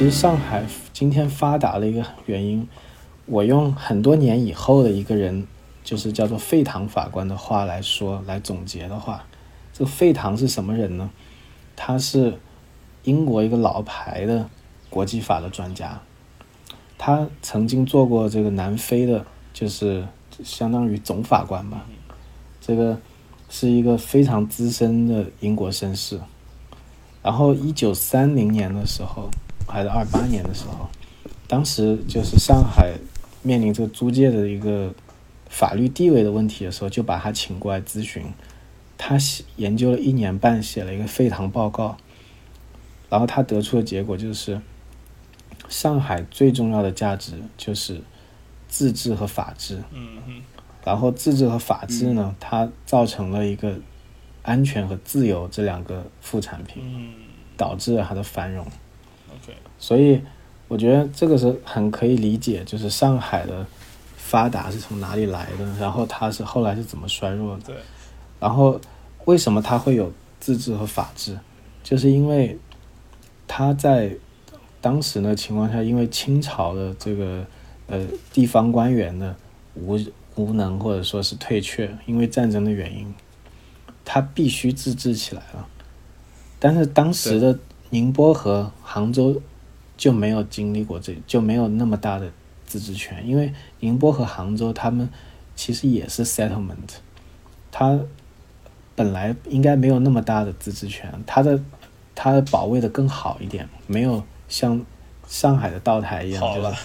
其实上海今天发达的一个原因，我用很多年以后的一个人，就是叫做费唐法官的话来说，来总结的话，这个费唐是什么人呢？他是英国一个老牌的国际法的专家，他曾经做过这个南非的，就是相当于总法官吧，这个是一个非常资深的英国绅士。然后一九三零年的时候，还是二八年的时候，当时就是上海面临这个租界的一个法律地位的问题的时候，就把他请过来咨询。他写研究了一年半，写了一个废唐报告，然后他得出的结果就是，上海最重要的价值就是自治和法治。然后自治和法治呢，它造成了一个安全和自由这两个副产品，导致了它的繁荣。所以我觉得这个是很可以理解，就是上海的发达是从哪里来的，然后它是后来是怎么衰弱的。然后，为什么它会有自治和法治？就是因为它在当时的情况下，因为清朝的这个呃地方官员的无无能或者说是退却，因为战争的原因，他必须自治起来了。但是当时的宁波和杭州就没有经历过这就没有那么大的自治权，因为宁波和杭州他们其实也是 settlement，它。本来应该没有那么大的自治权，它的它的保卫的更好一点，没有像上海的道台一样，好了，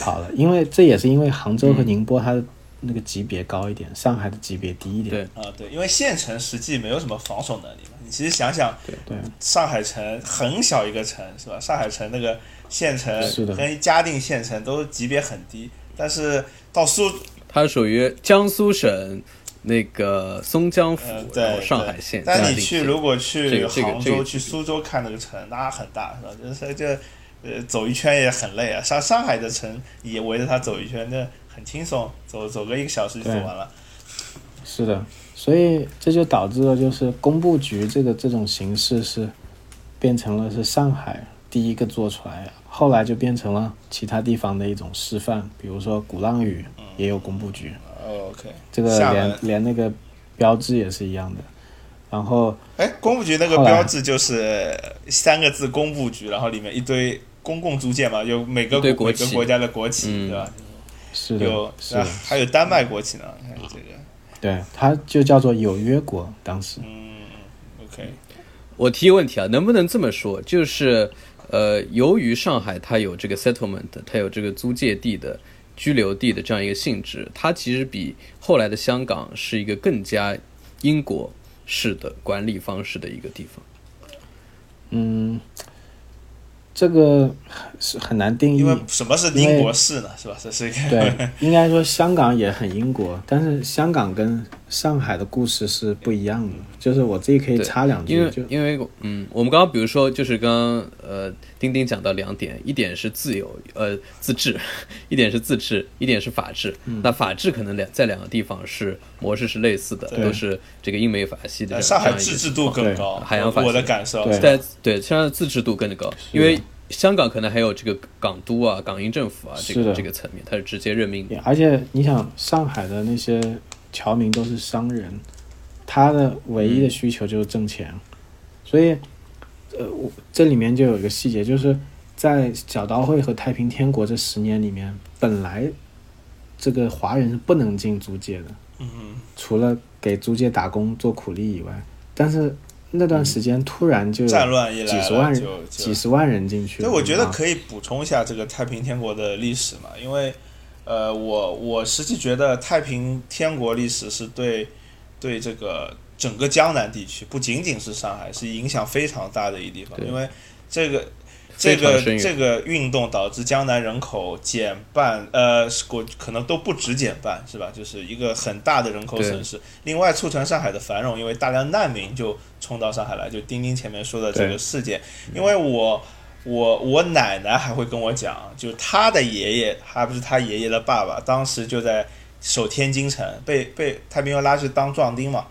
跑了，因为这也是因为杭州和宁波它的那个级别高一点，上海的级别低一点。对啊，对，因为县城实际没有什么防守能力嘛。你其实想想，对对，上海城很小一个城是吧？上海城那个县城跟嘉定县城都级别很低，但是到苏，它属于江苏省。那个松江府，然后上海县。但你去如果去杭州、去苏州看那个城，那很大，是吧？就是这，呃，走一圈也很累啊。上上海的城也围着它走一圈，那很轻松，走走个一个小时就走完了。是的，所以这就导致了，就是工部局这个这种形式是变成了是上海第一个做出来，后来就变成了其他地方的一种示范，比如说鼓浪屿也有工部局。OK，这个连连那个标志也是一样的，然后哎，工部局那个标志就是三个字“工部局”，然后里面一堆公共租界嘛，有每个每个国家的国旗，对吧？是的，有是的，还有丹麦国旗呢，看这个。对，它就叫做有约国，当时。嗯，OK。我提一个问题啊，能不能这么说？就是呃，由于上海它有这个 settlement，它有这个租借地的。居留地的这样一个性质，它其实比后来的香港是一个更加英国式的管理方式的一个地方。嗯。这个是很难定义，因为什么是英国式呢？是吧？这是一个对，应该说香港也很英国，但是香港跟上海的故事是不一样的。就是我自己可以插两句，因为因为嗯，我们刚刚比如说就是刚刚呃，丁丁讲到两点，一点是自由呃自治，一点是自治，一点是法治。那法治可能两在两个地方是模式是类似的，都是这个英美法系的。上海自治度更高，海洋法我的感受在对，上海自治度更高，因为。香港可能还有这个港督啊、港英政府啊，这个这个层面，它是直接任命的。而且你想，上海的那些侨民都是商人，他的唯一的需求就是挣钱，所以，呃，我这里面就有一个细节，就是在小刀会和太平天国这十年里面，本来这个华人是不能进租界的，嗯除了给租界打工做苦力以外，但是。那段时间突然就战乱一来，几十万人，几十万人进去。对我觉得可以补充一下这个太平天国的历史嘛，因为，呃，我我实际觉得太平天国历史是对对这个整个江南地区，不仅仅是上海，是影响非常大的一地方，因为这个。这个这个运动导致江南人口减半，呃，国可能都不止减半，是吧？就是一个很大的人口损失。另外，促成上海的繁荣，因为大量难民就冲到上海来，就丁丁前面说的这个事件。因为我我我奶奶还会跟我讲，就她的爷爷，还不是她爷爷的爸爸，当时就在守天津城，被被太平洋拉去当壮丁嘛。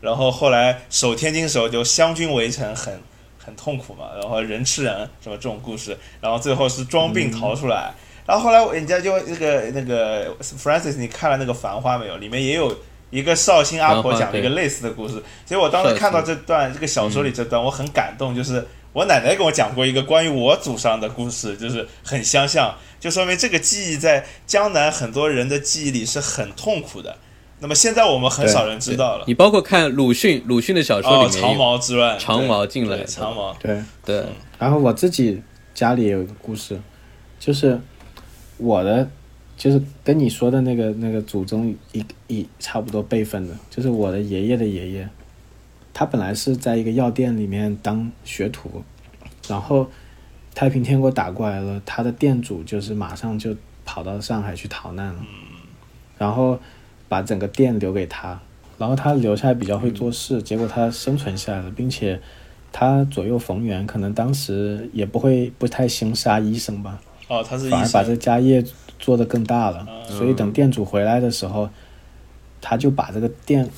然后后来守天津时候就湘军围城，很。很痛苦嘛，然后人吃人什么这种故事，然后最后是装病逃出来，然后后来人家就那个那个 Francis，你看了那个《繁花》没有？里面也有一个绍兴阿婆讲了一个类似的故事，所以我当时看到这段这个小说里这段，我很感动，就是我奶奶跟我讲过一个关于我祖上的故事，就是很相像，就说明这个记忆在江南很多人的记忆里是很痛苦的。那么现在我们很少人知道了。你包括看鲁迅，鲁迅的小说哦，里面长有毛之乱，长对毛进来长毛，对，对，然后我自己家里也有一个故事，就是我的，就是跟你说的那个那个祖宗一一差不多辈分的，就是我的爷爷的爷爷，他本来是在一个药店里面当学徒，然后太平天国打过来了，他的店主就是马上就跑到上海去逃难了，然后把整个店留给他，然后他留下来比较会做事，结果他生存下来了，并且他左右逢源，可能当时也不会不太兴杀医生吧，哦，他是反而把这，家业做得更大了。嗯所以等店主回来的时候，他就把这个店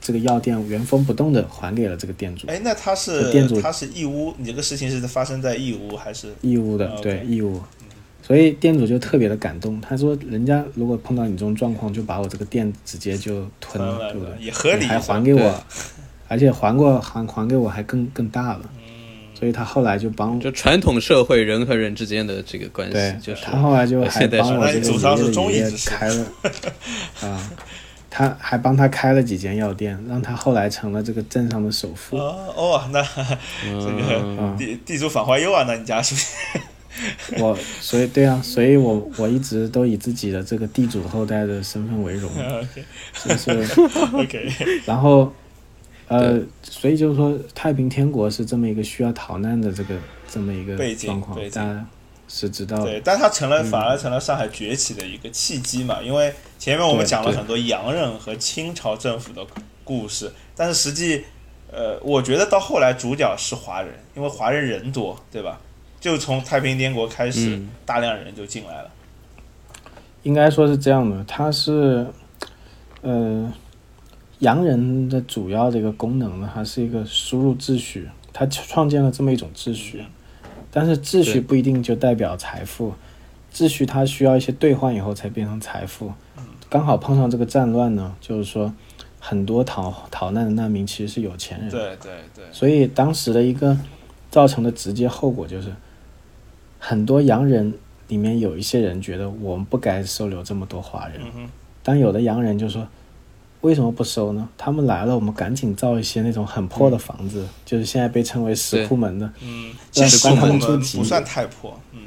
这个药店原封不动的还给了这个店主，哎，那他是店主他是义乌，你这个事情是发生在义乌还是？义乌的，哦对义乌。所以店主就特别的感动，他说：“人家如果碰到你这种状况，就把我这个店直接就吞了，对不对？也合理还还给我，而且还过还还给我还更更大了。嗯所以他后来就帮就传统社会人和人之间的这个关系，，就是他后来就还帮我这个爷爷开了啊，他还帮他开了几间药店，让他后来成了这个镇上的首富。哦哦，那这个嗯地地主反怀忧啊，那你家是不是？我所以对啊，所以我我一直都以自己的这个地主后代的身份为荣 就是。OK，然后，呃，所以就是说，太平天国是这么一个需要逃难的这个这么一个背景状况背，景大家是知道的。对，但它成了反而成了上海崛起的一个契机嘛，因为前面我们讲了很多洋人和清朝政府的故事，但是实际，呃，我觉得到后来主角是华人，因为华人人多，对吧？就从太平天国开始，嗯大量人就进来了。应该说是这样的，它是，呃，洋人的主要的一个功能呢，还是一个输入秩序，它创建了这么一种秩序，但是秩序不一定就代表财富，秩序它需要一些兑换以后才变成财富。刚好碰上这个战乱呢，就是说，很多逃逃难的难民其实是有钱人，对对对，所以当时的一个造成的直接后果就是，很多洋人里面有一些人觉得我们不该收留这么多华人，嗯哼，但有的洋人就说，为什么不收呢？他们来了，我们赶紧造一些那种很破的房子，就是现在被称为石库门的，嗯，让让他其实不算太破，嗯，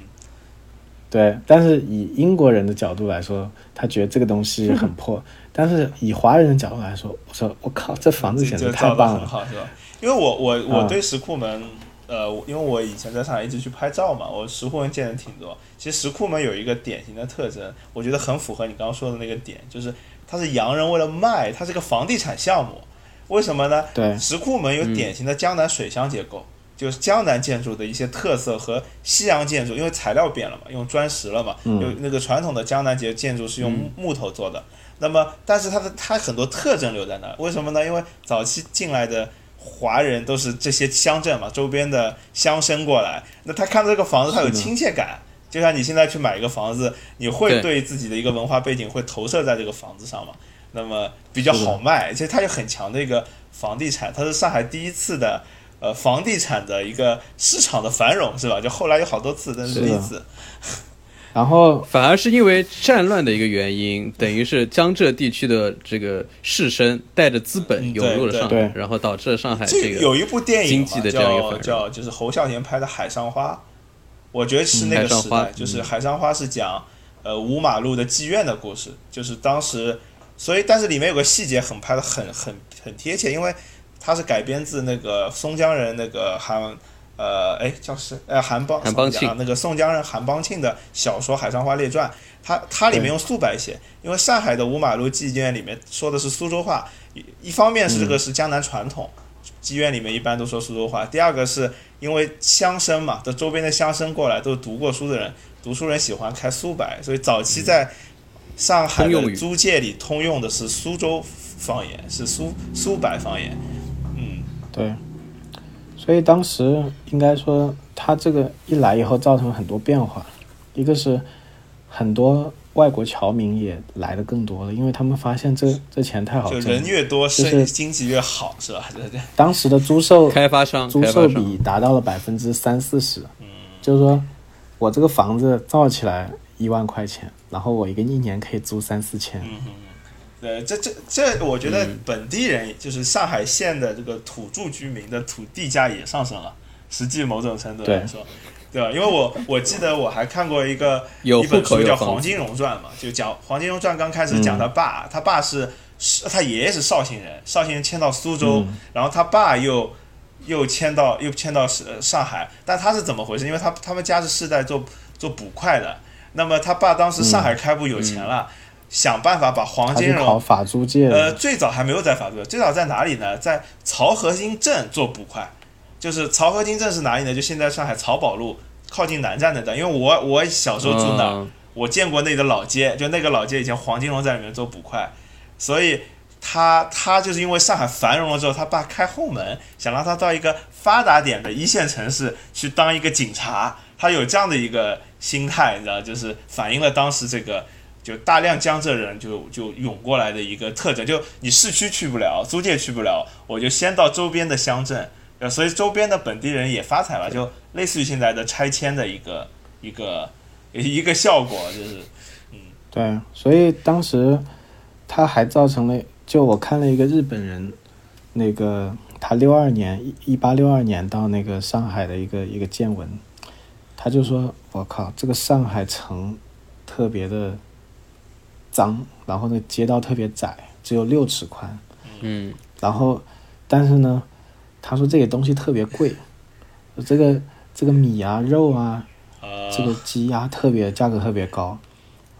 对。但是以英国人的角度来说，他觉得这个东西很破，但是以华人的角度来说，我说我靠，这房子简直太棒了，很好，是吧？因为我我我啊对石库门，呃，因为我以前在上海一直去拍照嘛，我石库门见的挺多。其实石库门有一个典型的特征，我觉得很符合你刚刚说的那个点，就是它是洋人为了卖，它是个房地产项目。为什么呢？对石库门有典型的江南水乡结构，就是江南建筑的一些特色和西洋建筑，因为材料变了嘛，用砖石了嘛，嗯有那个传统的江南结建筑是用木木头做的。那么，但是它的它很多特征留在那儿，为什么呢？因为早期进来的华人都是这些乡镇嘛，周边的乡绅过来，那他看到这个房子，他有亲切感。就像你现在去买一个房子，你会对对自己的一个文化背景会投射在这个房子上嘛？那么比较好卖，其实它有很强的一个房地产，它是上海第一次的呃房地产的一个市场的繁荣，是吧？就后来有好多次，但是是的第一次。然后反而是因为战乱的一个原因，等于是江浙地区的这个士绅带着资本嗯涌入了上海，对然后导致了上海这这个有一部电影经济的这样一个叫叫就是侯孝贤拍的《海上花》，我觉得是那个时代，就是《海上花》是讲呃五马路的妓院的故事，就是当时，所以但是里面有个细节很拍的很很很贴切，因为它是改编自那个松江人那个韩呃哎叫是呃韩邦韩邦庆。啊那个宋江人韩邦庆的小说《海上花列传》，它它里面用苏白写，因为上海的五马路妓院里面说的是苏州话，一一方面是这个是江南传统。妓院里面一般都说苏州话。第二个是因为乡绅嘛，的周边的乡绅过来都是读过书的人，读书人喜欢开苏白，所以早期在上海的租界里通用的是苏州方言，是苏苏白方言。嗯，对，所以当时应该说，他这个一来以后，造成很多变化。一个是很多外国侨民也来的更多了，因为他们发现这这钱太好就挣了。人越多，就是经济越好，是吧？对对。当时的租售开发商，租售比达到了百分之三四十，嗯。就是说我这个房子造起来一万块钱，然后我一个一年可以租三四千，嗯对，这这这，我觉得本地人就是上海县的这个土著居民的土地价也上升了，实际某种程度来说，对吧？因为我我记得我还看过一个有一本书叫《黄金荣传》嘛，就讲黄金荣传刚开始讲他爸，他爸是是他爷爷是绍兴人，绍兴人迁到苏州，然后他爸又又迁到又迁到是呃上海，但他是怎么回事？因为他他们家是世代做做捕快的，那么他爸当时上海开埠有钱了，想办法把黄金荣考法租界呃，最早还没有在法租界，最早在哪里呢？在漕河泾镇做捕快，就是漕河泾镇是哪里呢？就现在上海漕宝路靠近南站那段。因为我我小时候住那儿，嗯我见过那里的老街，就那个老街以前黄金荣在里面做捕快，所以他他就是因为上海繁荣了之后，他爸开后门，想让他到一个发达点的一线城市去当一个警察，他有这样的一个心态，你知道，就是反映了当时这个。就大量江浙人就就涌过来的一个特征，就你市区去不了，租界去不了，我就先到周边的乡镇，呃，所以周边的本地人也发财了，就类似于现在的拆迁的一个一个一个效果，就是嗯。对，所以当时他还造成了，就我看了一个日本人，那个他六二年一一八六二年到那个上海的一个一个见闻，他就说：“我靠，这个上海城特别的脏，然后那街道特别窄，只有六尺宽，嗯，然后但是呢，他说这个东西特别贵，这个这个米啊、肉啊、呃，这个鸡鸭特别价格特别高，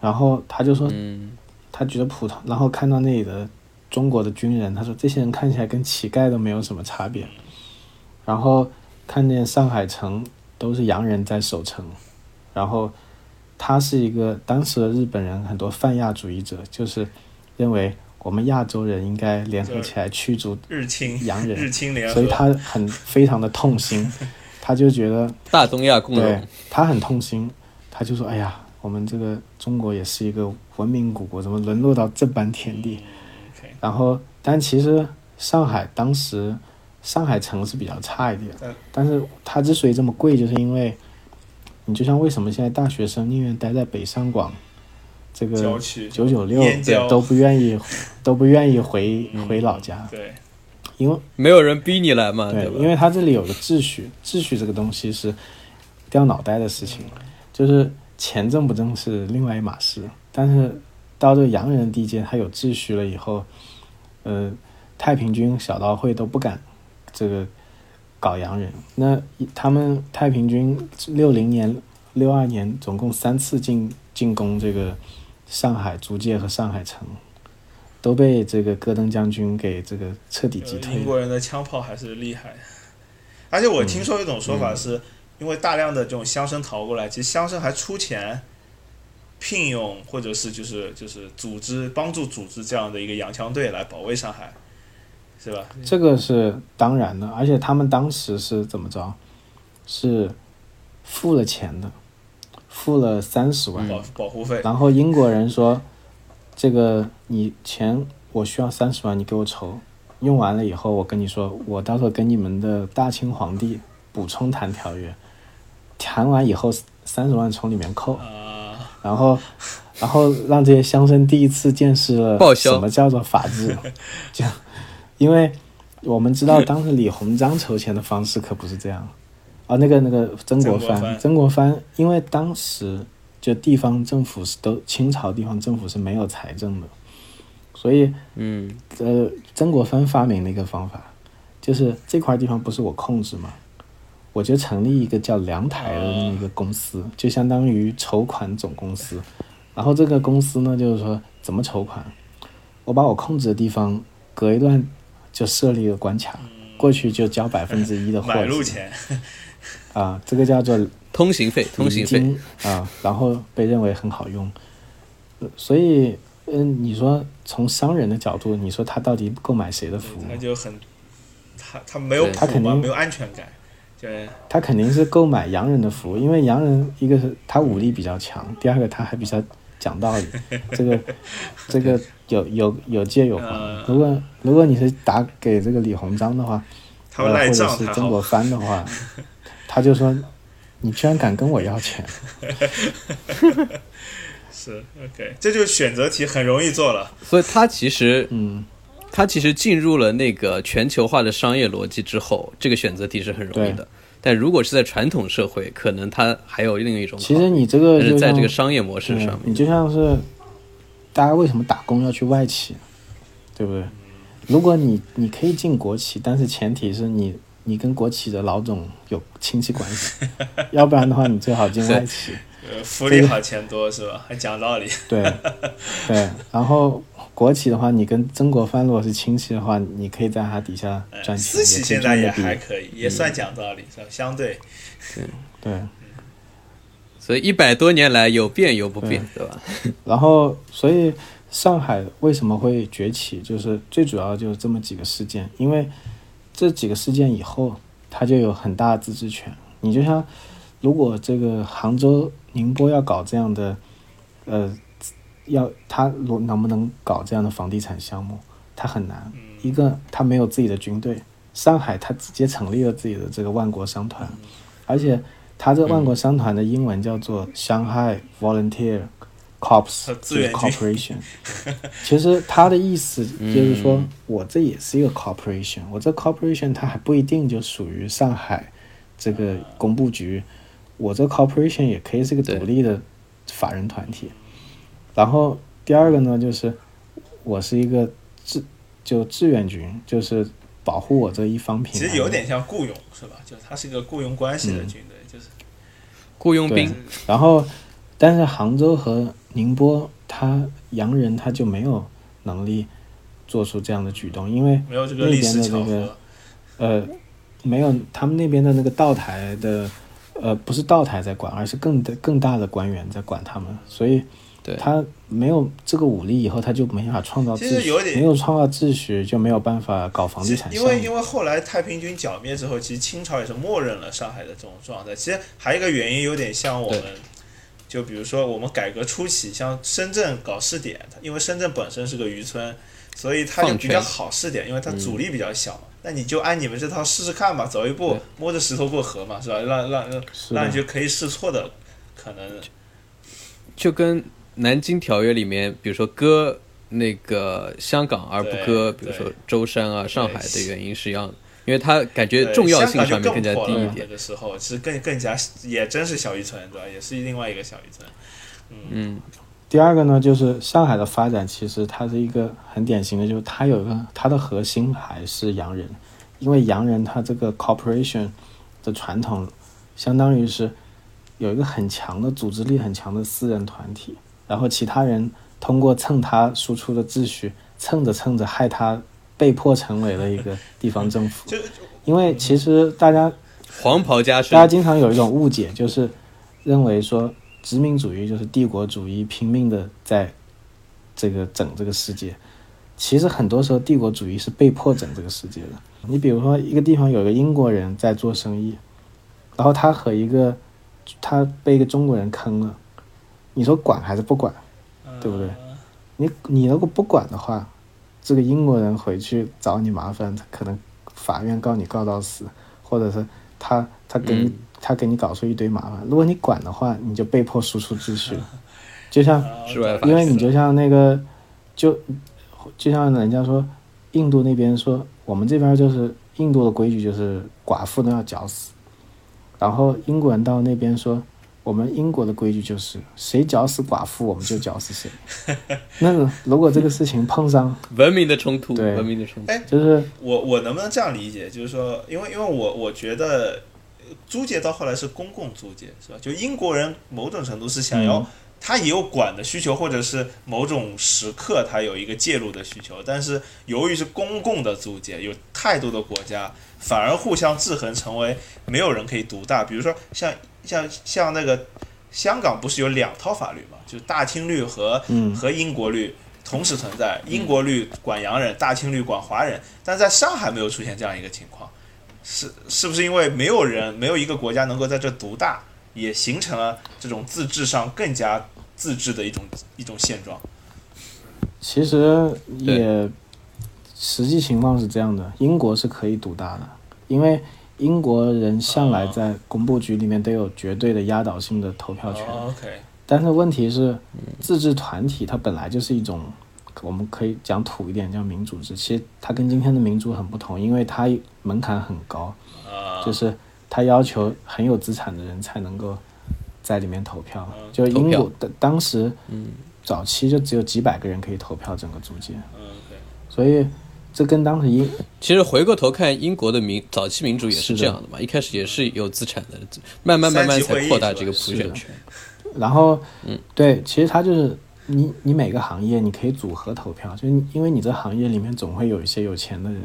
然后他就说，嗯他觉得普通，然后看到那里的中国的军人，他说这些人看起来跟乞丐都没有什么差别，然后看见上海城都是洋人在守城，然后他是一个当时的日本人很多泛亚主义者，就是认为我们亚洲人应该联合起来驱逐日清洋人日清联合，所以他很非常的痛心，他就觉得大东亚共对荣，他很痛心，他就说：“哎呀，我们这个中国也是一个文明古国，怎么沦落到这般田地？”然后，但其实上海当时上海城是比较差一点。嗯，但是它之所以这么贵，就是因为你就像为什么现在大学生宁愿待在北上广这个九九六都不愿意 都不愿意回嗯回老家，对，因为没有人逼你来嘛，对，吧？因为他这里有个秩序，秩序这个东西是掉脑袋的事情，就是钱挣不挣是另外一码事。但是到这个洋人地界，他有秩序了以后，呃，太平军、小刀会都不敢这个搞洋人。那他们太平军六零年、六二年总共三次进进攻这个上海租界和上海城，都被这个戈登将军给这个彻底击退。英国人的枪炮还是厉害。而且我听说一种说法是，因为大量的这种乡绅逃过来，其实乡绅还出钱聘用或者是就是就是组织帮助组织这样的一个洋枪队来保卫上海，是吧？这个是当然的，而且他们当时是怎么着？是付了钱的，付了三十万，保保护费，然后英国人说：“这个你钱我需要三十万，你给我筹，用完了以后我跟你说，我到时候跟你们的大清皇帝补充谈条约，谈完以后三十万从里面扣，啊，然后然后让这些乡绅第一次见识了什么叫做法治，这样，因为我们知道当时李鸿章筹钱的方式可不是这样，啊，那个那个曾国藩，曾国藩。因为当时就地方政府是都清朝地方政府是没有财政的，所以嗯。呃，曾国藩发明了一个方法，就是这块地方不是我控制嘛，我就成立一个叫粮台的那么一个公司，就相当于筹款总公司。然后这个公司呢，就是说怎么筹款，我把我控制的地方隔一段就设立一个关卡，过去就交百分之一的 买货资路钱，啊，这个叫做通行费，通行费，啊，然后被认为很好用，呃所以嗯，你说从商人的角度，你说他到底购买谁的服务？他就很他他没有他肯定没有安全感，对，他肯定是购买洋人的服务，因为洋人一个是他武力比较强，第二个他还比较讲道理，这个这个有有有借有还嗯。如果如果你是打给这个李鸿章的话，呃他会赖或者账，是曾国藩的话，他就说你居然敢跟我要钱，是 OK，这就是选择题很容易做了。所以他其实嗯，他其实进入了那个全球化的商业逻辑之后，这个选择题是很容易的。但如果是在传统社会，可能它还有另一种。其实你这个但是在这个商业模式上面，你就像是大家为什么打工要去外企，对不对？如果你你可以进国企，但是前提是你你跟国企的老总有亲戚关系，要不然的话你最好进外企。呃，福利好，钱多是吧？还讲道理。对对，然后国企的话，你跟曾国藩如果是亲戚的话，你可以在他底下哎赚钱，私企现在也还可以，也算讲道理，是吧？相对，对。所以一百多年来有变有不变，对吧？然后，所以上海为什么会崛起，就是最主要就是这么几个事件，因为这几个事件以后，他就有很大的自治权。你就像，如果这个杭州、宁波要搞这样的，呃，要他如能不能搞这样的房地产项目，他很难。一个，他没有自己的军队，上海他直接成立了自己的这个万国商团，而且他这万国商团的英文叫做 Shanghai Volunteer Corps 和志愿军 Corporation。其实他的意思就是说，我这也是一个 corporation，我这 corporation 它还不一定就属于上海这个工部局，我这 corporation 也可以是个独立的法人团体。然后第二个呢，就是我是一个志就志愿军，就是保护我这一方平安。其实有点像雇佣，是吧？就它是一个雇佣关系的嗯军队，就是雇佣兵，然后，但是杭州和宁波，他洋人他就没有能力做出这样的举动，因为那边的那个。呃，没有他们那边的那个道台的，呃，不是道台在管，而是更的更大的官员在管他们，所以他没有这个武力以后，他就没法创造其秩序，实有点没有创造秩序，就没有办法搞房地产。因为因为后来太平军剿灭之后，其实清朝也是默认了上海的这种状态。其实还有一个原因有点像我们，就比如说我们改革初期，像深圳搞试点，因为深圳本身是个渔村，所以它就比较好试点，因为它阻力比较小嘛。那你就按你们这套试试看吧，走一步摸着石头过河嘛，是吧？让让让让你，就可以试错的可能。就跟南京条约里面，比如说割那个香港而不割，比如说舟山啊、上海的原因是一样的，因为它感觉重要性上面更加低一点那。个时候其实更更加也真是小渔村，对吧？也是另外一个小渔村。嗯，第二个呢，就是上海的发展，其实它是一个很典型的，就是它有一个它的核心还是洋人，因为洋人他这个 corporation 的传统，相当于是有一个很强的组织力很强的私人团体，然后其他人通过蹭他输出的秩序，蹭着蹭着害他被迫成为了一个地方政府，因为其实大家黄袍加身大家，经常有一种误解，就是认为说殖民主义就是帝国主义拼命的在这个整这个世界。其实很多时候帝国主义是被迫整这个世界的。你比如说一个地方有一个英国人在做生意，然后他和一个他被一个中国人坑了，你说管还是不管？对不对嗯你你如果不管的话，这个英国人回去找你麻烦，他可能法院告你告到死，或者是他他给你、嗯他给你搞出一堆麻烦。如果你管的话，你就被迫输出秩序，就像 因为你就像那个就就像人家说，印度那边说我们这边就是印度的规矩就是寡妇都要绞死，然后英国人到那边说。我们英国的规矩就是，谁绞死寡妇，我们就绞死谁。那个如果这个事情碰上，文明的冲突，对文明的冲突。哎就是我我能不能这样理解？就是说，因为因为我我觉得呃租界到后来是公共租界，是吧？就英国人某种程度是想要，嗯他也有管的需求，或者是某种时刻他有一个介入的需求，但是由于是公共的租界，有太多的国家反而互相制衡，成为没有人可以独大。比如说像像像那个香港不是有两套法律嘛？就是大清律和嗯和英国律，同时存在，英国律管洋人，大清律管华人，但在上海没有出现这样一个情况，是是不是因为没有人，没有一个国家能够在这独大，也形成了这种自治上更加自治的一种一种现状？其实也实际情况是这样的，英国是可以独大的，因为英国人向来在工部局里面都有绝对的压倒性的投票权。哦 OK，但是问题是，自治团体它本来就是一种，我们可以讲土一点叫民主制。其实它跟今天的民主很不同，因为它门槛很高，啊，就是它要求很有资产的人才能够在里面投票。嗯就英国的当时，早期就只有几百个人可以投票整个租界，所以这跟当时英其实回过头看，英国的民早期民主也是这样的嘛，一开始也是有资产的，慢慢慢慢才扩大这个普选。权。然后，嗯，对，其实它就是你你每个行业你可以组合投票，就是因为你这行业里面总会有一些有钱的人，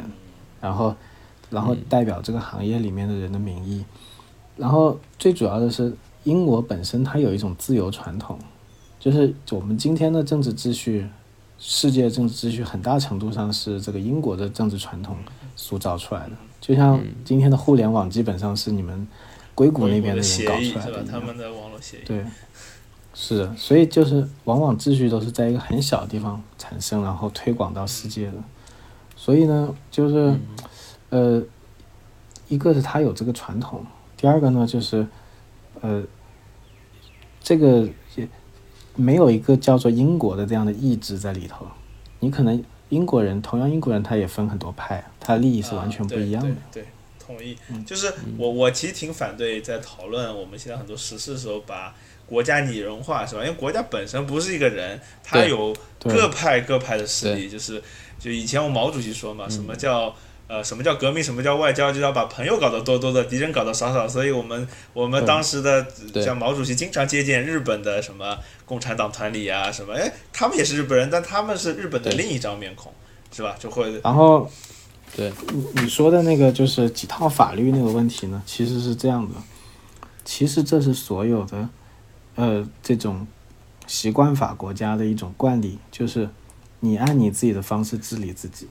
然后然后代表这个行业里面的人的名义，然后最主要的是英国本身它有一种自由传统，就是我们今天的政治秩序，世界政治秩序很大程度上是这个英国的政治传统塑造出来的，就像今天的互联网基本上是你们硅谷那边的的人搞出来的？一样。他们的网络协议，对，是的，所以就是往往秩序都是在一个很小的地方产生，然后推广到世界的。所以呢，就是，呃，一个是它有这个传统，第二个呢就是，呃，这个也没有一个叫做英国的这样的意志在里头。你可能英国人，同样英国人他也分很多派，他的利益是完全不一样的。啊对对对同意。就是我我其实挺反对在讨论我们现在很多时事的时候把国家拟人化，是吧？因为国家本身不是一个人，他有各派各派的势力，就是就以前我毛主席说嘛，什么叫呃，什么叫革命？什么叫外交？就要把朋友搞得多多的，敌人搞得少少。所以我们我们当时的对像毛主席经常接见日本的什么共产党团里啊，什么哎，他们也是日本人，但他们是日本的另一张面孔，是吧？就会然后对，你你说的那个就是几套法律那个问题呢，其实是这样的，其实这是所有的，呃，这种习惯法国家的一种惯例，就是你按你自己的方式治理自己，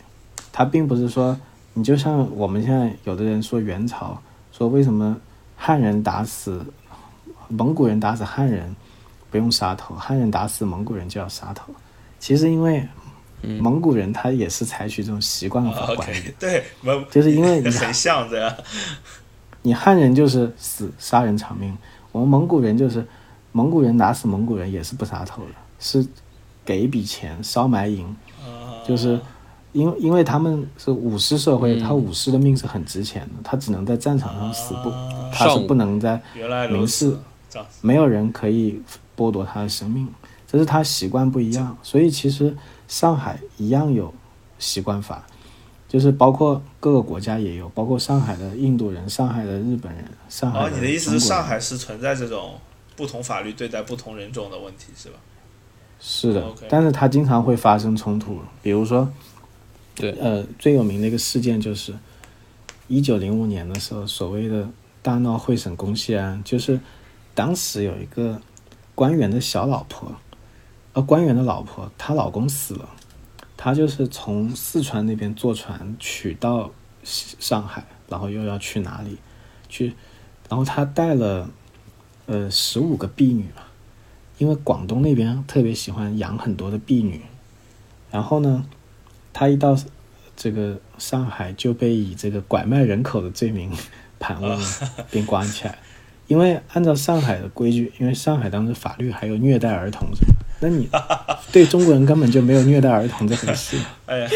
它并不是说你就像我们现在有的人说元朝，说为什么汉人打死蒙古人打死汉人不用杀头，汉人打死蒙古人就要杀头，其实因为蒙古人他也是采取这种习惯法管理。对，就是因为 你很像这样。你汉人就是死杀人偿命，我们蒙古人就是蒙古人打死蒙古人也是不杀头的，是给一笔钱烧埋银，啊就是因为因为他们是武士社会，他武士的命是很值钱的，他只能在战场上死不，他是不能在没有人可以剥夺他的生命，这是他习惯不一样。所以其实上海一样有习惯法，就是包括各个国家也有，包括上海的印度人、上海的日本人、上海哦，你的意思是上海是存在这种不同法律对待不同人种的问题，是吧？是的但是它经常会发生冲突，比如说，对呃，最有名的一个事件就是一九零五年的时候，所谓的大闹会审公械案，就是当时有一个官员的小老婆，呃，官员的老婆，她老公死了，她就是从四川那边坐船取到上海，然后又要去哪里去，然后她带了呃十五个婢女吧。因为广东那边特别喜欢养很多的婢女，然后呢，他一到这个上海就被以这个拐卖人口的罪名盘问了，并关起来。因为按照上海的规矩，因为上海当时法律还有虐待儿童什么，那你对中国人根本就没有虐待儿童这回事。哎呀，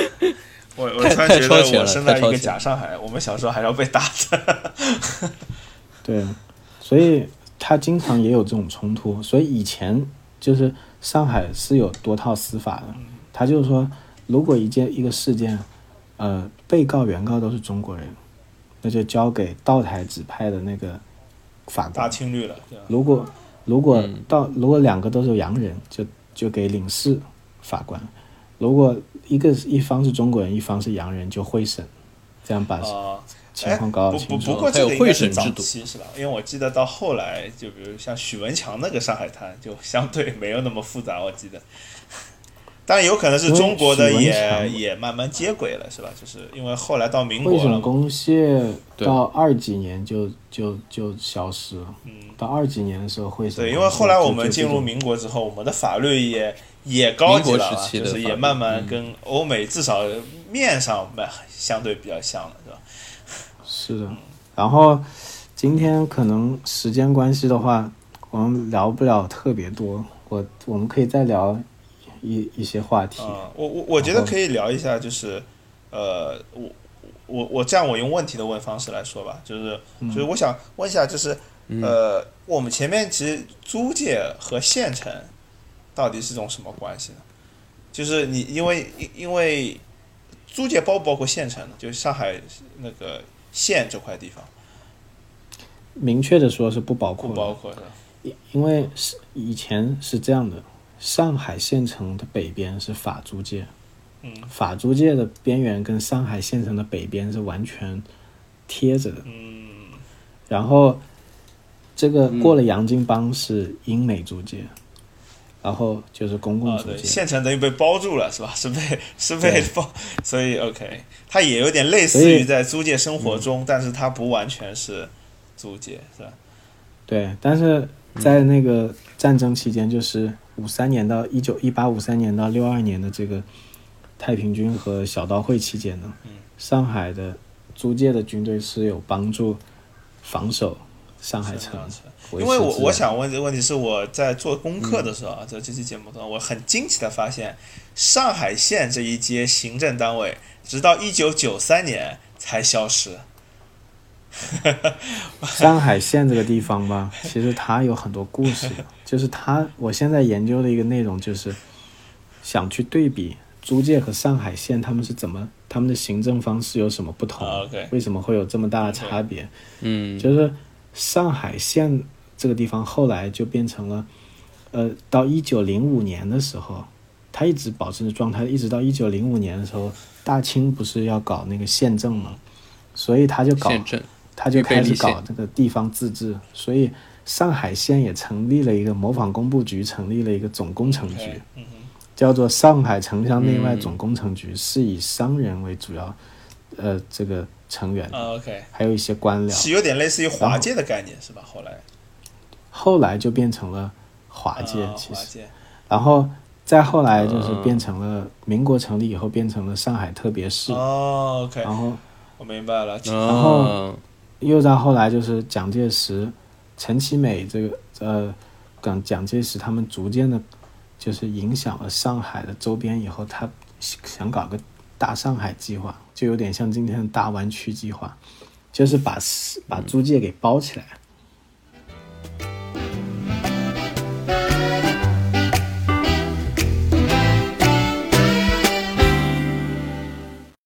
我我太突然觉得我生在一个假上海，我们小时候还要被打的。对，所以他经常也有这种冲突。所以以前就是上海是有多套司法的，他就是说，如果一件一个事件，呃，被告、原告都是中国人，那就交给道台指派的那个法大。清律了，如果如果到如果两个都是洋人，就就给领事法官；如果一个一方是中国人，一方是洋人，就会审，这样把啊，情况搞不清楚。不过这个还有会应该是早审制度期是吧？因为我记得到后来，就比如像许文强那个上海滩，就相对没有那么复杂。我记得但有可能是中国的也也慢慢接轨了，是吧？就是因为后来到民国到二几年就就就消失了。嗯，到二几年的时候，惠省对，因为后来我们进入民国之后，我们的法律也也高级了就是也慢慢跟欧美至少面上蛮相对比较像了，是吧？是的，然后今天可能时间关系的话，我们聊不了特别多，我我们可以再聊一一些话题。嗯，我我我觉得可以聊一下，就是呃，我我我这样我用问题的问方式来说吧，就是就是我想问一下，就是呃，我们前面其实租界和县城到底是种什么关系呢？就是你因为因因为租界包不包括县城呢？就是上海那个县这块地方明确的说是不包括，不包括的。因因为是以前是这样的，上海县城的北边是法租界，嗯法租界的边缘跟上海县城的北边是完全贴着的。嗯然后这个过了洋泾浜是英美租界，然后就是公共租界。县城等于被包住了，是吧？是被是被包，所以 OK，它也有点类似于在租界生活中，但是它不完全是租界，是吧？对，但是在那个战争期间，就是五三年到一九一八五三年到六二年的这个太平军和小刀会期间呢，上海的租界的军队是有帮助防守上海城，因为我我想问这个问题是我在做功课的时候啊，在这期节目中，我很惊奇的发现，上海县这一街行政单位，直到一九九三年才消失。上海县这个地方吧，其实它有很多故事，就是它，我现在研究的一个内容就是想去对比租界和上海县他们是怎么，他们的行政方式有什么不同，为什么会有这么大的差别？嗯，就是上海县这个地方后来就变成了，呃，到一九零五年的时候，它一直保持着状态，一直到一九零五年的时候，大清不是要搞那个宪政嘛，所以他就搞他就开始搞这个地方自治，所以上海县也成立了一个模仿工部局，成立了一个总工程局叫做上海城乡内外嗯。总工程局，是以商人为主要，呃，这个成员，啊，OK，还有一些官僚。是有点类似于华界的概念，是吧？后来。后来就变成了华界，啊其实，然后再后来就是嗯。变成了民国成立以后变成了上海特别市，哦，OK，然后我明白了。哦，又到后来就是蒋介石、陈其美这个呃，蒋蒋介石他们逐渐的，就是影响了上海的周边以后，他想搞个大上海计划，就有点像今天的大湾区计划，就是把把租界给包起来。